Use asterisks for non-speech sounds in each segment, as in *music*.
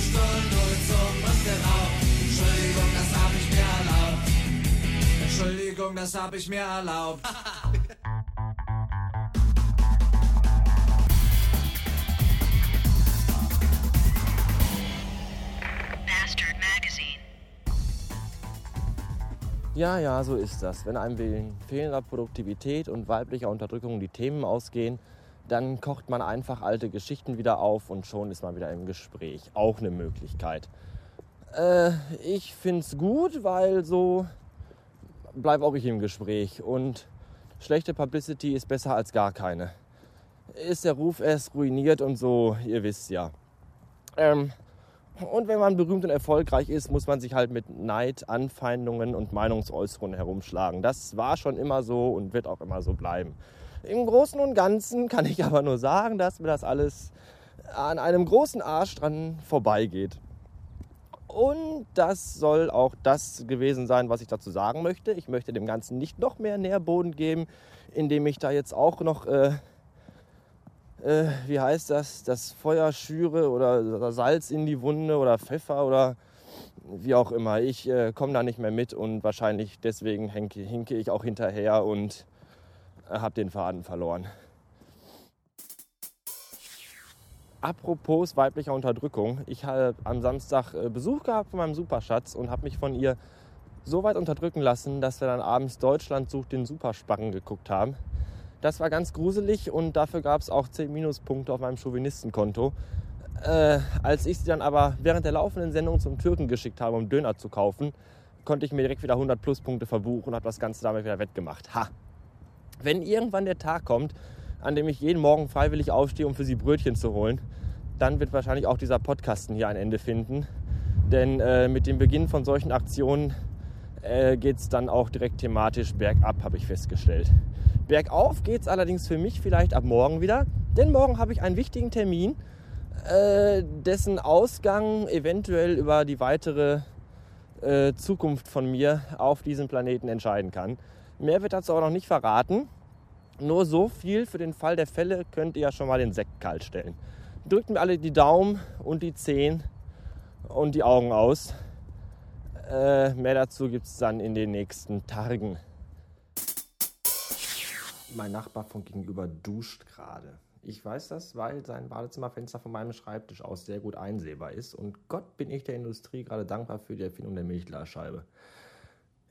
gestohlen, durchzogen und geraubt. Entschuldigung, das hab ich mir erlaubt. Entschuldigung, das hab ich mir erlaubt. *laughs* Bastard Magazine. Ja, ja, so ist das. Wenn einem wegen fehlender Produktivität und weiblicher Unterdrückung die Themen ausgehen, dann kocht man einfach alte Geschichten wieder auf und schon ist man wieder im Gespräch. Auch eine Möglichkeit. Äh, ich find's gut, weil so bleibe auch ich im Gespräch und schlechte Publicity ist besser als gar keine. Ist der Ruf erst ruiniert und so, ihr wisst ja. Ähm, und wenn man berühmt und erfolgreich ist, muss man sich halt mit Neid, Anfeindungen und Meinungsäußerungen herumschlagen. Das war schon immer so und wird auch immer so bleiben. Im Großen und Ganzen kann ich aber nur sagen, dass mir das alles an einem großen Arsch dran vorbeigeht. Und das soll auch das gewesen sein, was ich dazu sagen möchte. Ich möchte dem Ganzen nicht noch mehr Nährboden geben, indem ich da jetzt auch noch, äh, äh, wie heißt das, das Feuer schüre oder Salz in die Wunde oder Pfeffer oder wie auch immer. Ich äh, komme da nicht mehr mit und wahrscheinlich deswegen hinke, hinke ich auch hinterher und habe den Faden verloren. Apropos weiblicher Unterdrückung. Ich habe am Samstag äh, Besuch gehabt von meinem Superschatz und habe mich von ihr so weit unterdrücken lassen, dass wir dann abends Deutschland sucht den Supersparren geguckt haben. Das war ganz gruselig und dafür gab es auch 10 Minuspunkte auf meinem Chauvinistenkonto. Äh, als ich sie dann aber während der laufenden Sendung zum Türken geschickt habe, um Döner zu kaufen, konnte ich mir direkt wieder 100 Pluspunkte verbuchen und habe das Ganze damit wieder wettgemacht. Ha! Wenn irgendwann der Tag kommt, an dem ich jeden Morgen freiwillig aufstehe, um für sie Brötchen zu holen, dann wird wahrscheinlich auch dieser Podcasten hier ein Ende finden. Denn äh, mit dem Beginn von solchen Aktionen äh, geht es dann auch direkt thematisch bergab, habe ich festgestellt. Bergauf geht es allerdings für mich vielleicht ab morgen wieder, denn morgen habe ich einen wichtigen Termin, äh, dessen Ausgang eventuell über die weitere äh, Zukunft von mir auf diesem Planeten entscheiden kann. Mehr wird dazu auch noch nicht verraten. Nur so viel für den Fall der Fälle könnt ihr ja schon mal den Sekt kalt stellen. Drückt mir alle die Daumen und die Zehen und die Augen aus. Äh, mehr dazu gibt es dann in den nächsten Tagen. Mein Nachbar von gegenüber duscht gerade. Ich weiß das, weil sein Badezimmerfenster von meinem Schreibtisch aus sehr gut einsehbar ist. Und Gott bin ich der Industrie gerade dankbar für die Erfindung der Milchglasscheibe.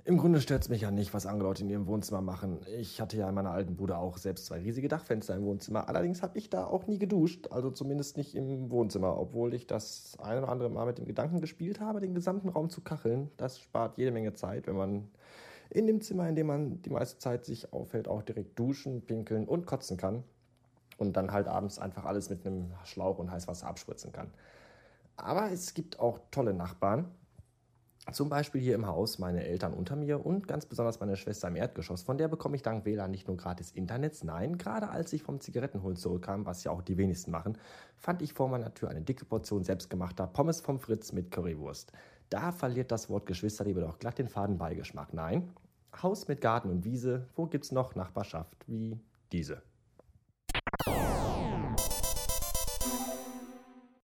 Im Grunde stört es mich ja nicht, was andere Leute in ihrem Wohnzimmer machen. Ich hatte ja in meiner alten Bude auch selbst zwei riesige Dachfenster im Wohnzimmer. Allerdings habe ich da auch nie geduscht, also zumindest nicht im Wohnzimmer, obwohl ich das ein oder andere Mal mit dem Gedanken gespielt habe, den gesamten Raum zu kacheln. Das spart jede Menge Zeit, wenn man in dem Zimmer, in dem man die meiste Zeit sich aufhält, auch direkt duschen, pinkeln und kotzen kann. Und dann halt abends einfach alles mit einem Schlauch und Heißwasser abspritzen kann. Aber es gibt auch tolle Nachbarn. Zum Beispiel hier im Haus meine Eltern unter mir und ganz besonders meine Schwester im Erdgeschoss. Von der bekomme ich dank WLAN nicht nur gratis Internets, nein, gerade als ich vom Zigarettenholen zurückkam, was ja auch die wenigsten machen, fand ich vor meiner Tür eine dicke Portion selbstgemachter Pommes vom Fritz mit Currywurst. Da verliert das Wort Geschwisterliebe doch glatt den faden Beigeschmack. Nein, Haus mit Garten und Wiese, wo gibt's noch Nachbarschaft wie diese?